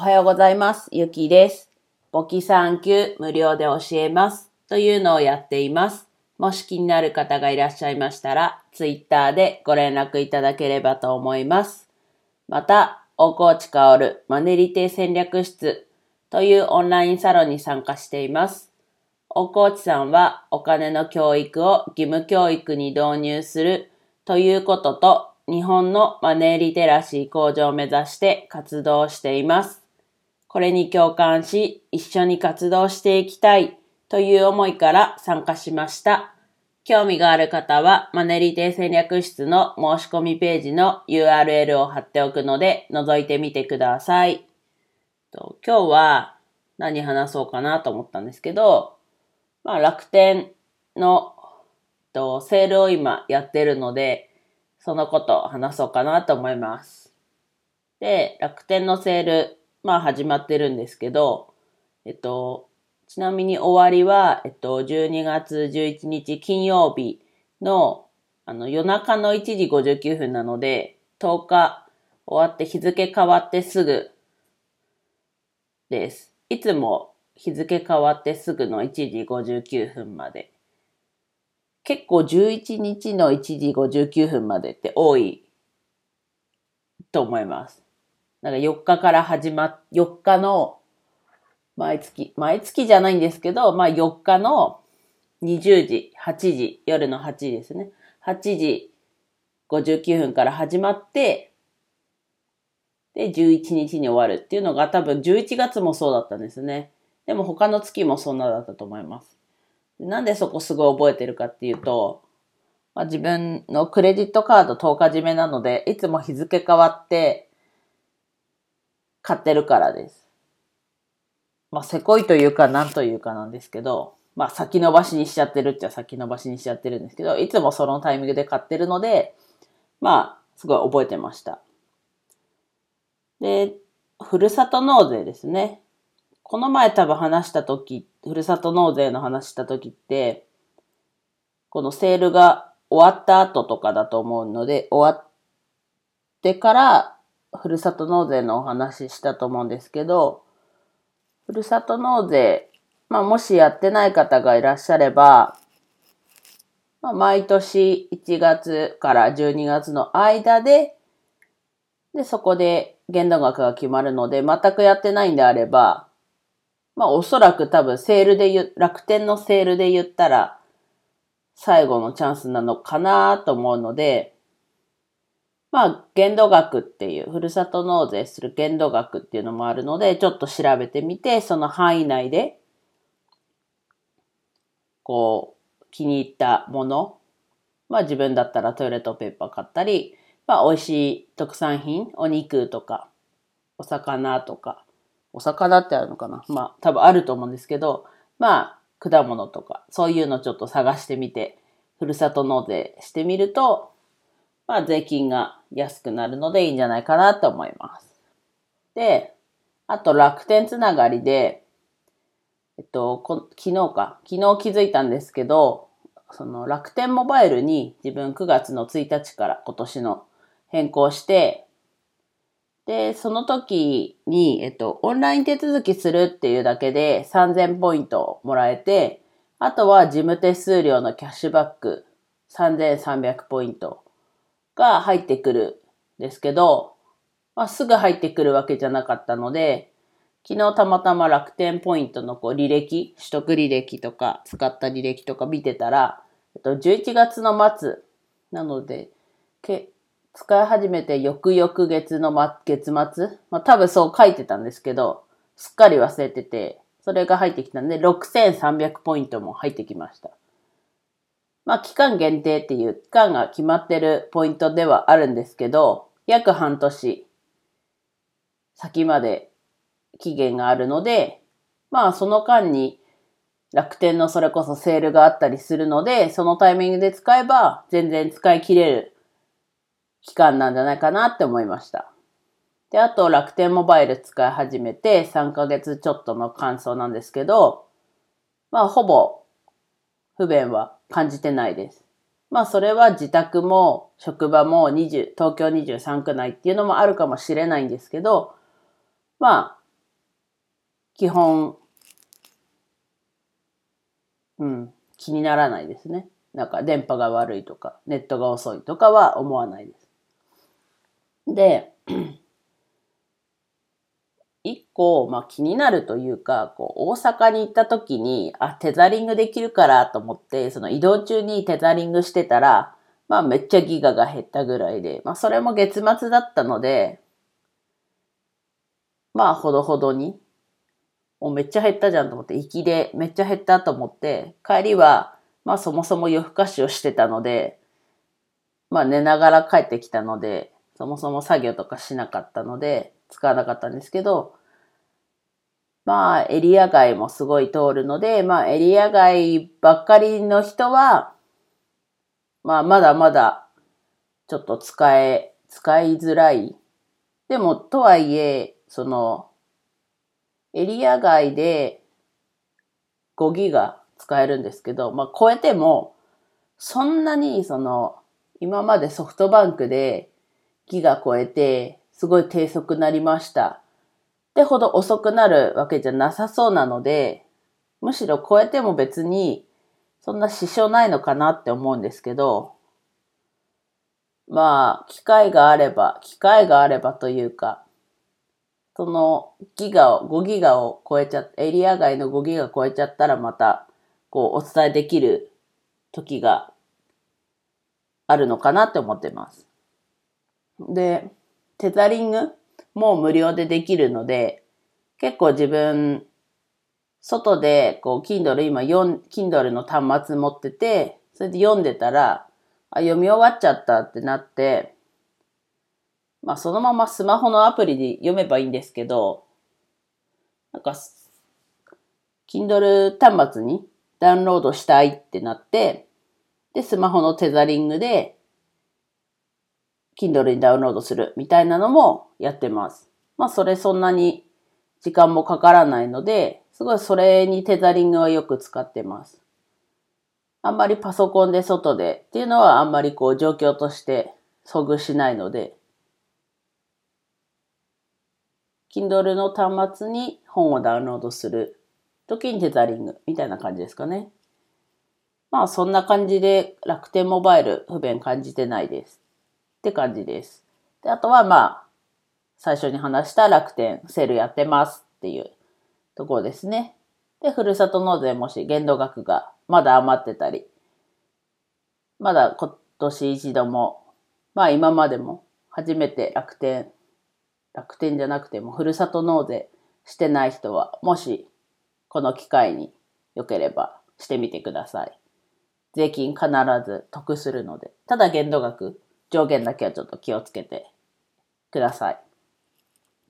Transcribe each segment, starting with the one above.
おはようございます。ゆきです。簿記3級無料で教えますというのをやっています。もし気になる方がいらっしゃいましたら、ツイッターでご連絡いただければと思います。また、大河内薫マネリテ戦略室というオンラインサロンに参加しています。大河内さんはお金の教育を義務教育に導入するということと、日本のマネーリテラシー向上を目指して活動しています。これに共感し、一緒に活動していきたいという思いから参加しました。興味がある方は、マネリテ戦略室の申し込みページの URL を貼っておくので、覗いてみてください。今日は何話そうかなと思ったんですけど、まあ楽天のセールを今やってるので、そのことを話そうかなと思います。で、楽天のセール、まあ始まってるんですけど、えっと、ちなみに終わりは、えっと、12月11日金曜日の、あの、夜中の1時59分なので、10日終わって日付変わってすぐです。いつも日付変わってすぐの1時59分まで。結構11日の1時59分までって多いと思います。なんか4日から始まっ、4日の毎月、毎月じゃないんですけど、まあ4日の20時、8時、夜の8時ですね。8時59分から始まって、で、11日に終わるっていうのが多分11月もそうだったんですね。でも他の月もそんなだったと思います。なんでそこすごい覚えてるかっていうと、まあ、自分のクレジットカード10日締めなので、いつも日付変わって買ってるからです。まあ、せこいというか何というかなんですけど、まあ、先延ばしにしちゃってるっちゃ先延ばしにしちゃってるんですけど、いつもそのタイミングで買ってるので、まあ、すごい覚えてました。で、ふるさと納税ですね。この前多分話したとき、ふるさと納税の話したときって、このセールが終わった後とかだと思うので、終わってから、ふるさと納税のお話ししたと思うんですけど、ふるさと納税、まあもしやってない方がいらっしゃれば、まあ、毎年1月から12月の間で、で、そこで限度額が決まるので、全くやってないんであれば、まあおそらく多分セールで言、楽天のセールで言ったら最後のチャンスなのかなと思うので、まあ限度額っていう、ふるさと納税する限度額っていうのもあるので、ちょっと調べてみて、その範囲内で、こう、気に入ったもの、まあ自分だったらトイレットペーパー買ったり、まあ美味しい特産品、お肉とか、お魚とか、お魚ってあるのかな？まあ多分あると思うんですけど、まあ果物とか、そういうのちょっと探してみて、ふるさと納税してみると、まあ税金が安くなるのでいいんじゃないかなと思います。で、あと楽天つながりで、えっと、こ昨日か、昨日気づいたんですけど、その楽天モバイルに自分9月の1日から今年の変更して、で、その時に、えっと、オンライン手続きするっていうだけで3000ポイントもらえて、あとは事務手数料のキャッシュバック3300ポイントが入ってくるんですけど、まあ、すぐ入ってくるわけじゃなかったので、昨日たまたま楽天ポイントのこう履歴、取得履歴とか使った履歴とか見てたら、えっと、11月の末なので、け使い始めて翌々月の、ま、月末？まあ多分そう書いてたんですけど、すっかり忘れてて、それが入ってきたんで、6300ポイントも入ってきました。まあ期間限定っていう期間が決まってるポイントではあるんですけど、約半年先まで期限があるので、まあその間に楽天のそれこそセールがあったりするので、そのタイミングで使えば全然使い切れる期間なんじゃないかなって思いました。で、あと楽天モバイル使い始めて3ヶ月ちょっとの感想なんですけど、まあほぼ不便は感じてないです。まあそれは自宅も職場も20東京23区内っていうのもあるかもしれないんですけど、まあ基本、うん、気にならないですね。なんか電波が悪いとか、ネットが遅いとかは思わないです。で、一個、まあ、気になるというか、こう、大阪に行った時に、あ、テザリングできるからと思って、その移動中にテザリングしてたら、まあ、めっちゃギガが減ったぐらいで、まあ、それも月末だったので、まあ、ほどほどに、もうめっちゃ減ったじゃんと思って、行きでめっちゃ減ったと思って、帰りは、まあ、そもそも夜更かしをしてたので、まあ、寝ながら帰ってきたので、そもそも作業とかしなかったので、使わなかったんですけど、まあ、エリア外もすごい通るので、まあ、エリア外ばっかりの人は、まあ、まだまだ、ちょっと使え、使いづらい。でも、とはいえ、その、エリア外で5ギガ使えるんですけど、まあ、超えても、そんなに、その、今までソフトバンクでギガ超えて、すごい低速なりました。ってほど遅くなるわけじゃなさそうなので、むしろ超えても別にそんな支障ないのかなって思うんですけど、まあ、機会があれば、機会があればというか、そのギガを、5ギガを超えちゃエリア外の5ギガ超えちゃったらまた、こう、お伝えできる時があるのかなって思ってます。で、テザリングもう無料でできるので、結構自分、外で、こう、Kindle 今4、Kindle の端末持ってて、それで読んでたら、あ、読み終わっちゃったってなって、まあそのままスマホのアプリで読めばいいんですけど、なんか、Kindle 端末にダウンロードしたいってなって、で、スマホのテザリングで Kindle にダウンロードするみたいなのもやってます。まあそれそんなに時間もかからないので、すごいそれにテザリングはよく使ってます。あんまりパソコンで外でっていうのはあんまりこう状況として遭遇しないので、Kindle の端末に本をダウンロードする時にテザリングみたいな感じですかね。まあそんな感じで楽天モバイル不便感じてないです。って感じです。で、あとはまあ、最初に話した楽天セールやってますっていうところですね。で、ふるさと納税もし限度額がまだ余ってたり、まだ今年一度も、まあ今までも初めて楽天、楽天じゃなくてもふるさと納税してない人は、もしこの機会に良ければしてみてください。税金必ず得するので、ただ限度額上限だけはちょっと気をつけてください。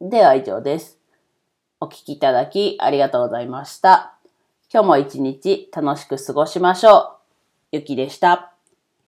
では以上です。お聴きいただきありがとうございました。今日も一日楽しく過ごしましょう。ゆきでした。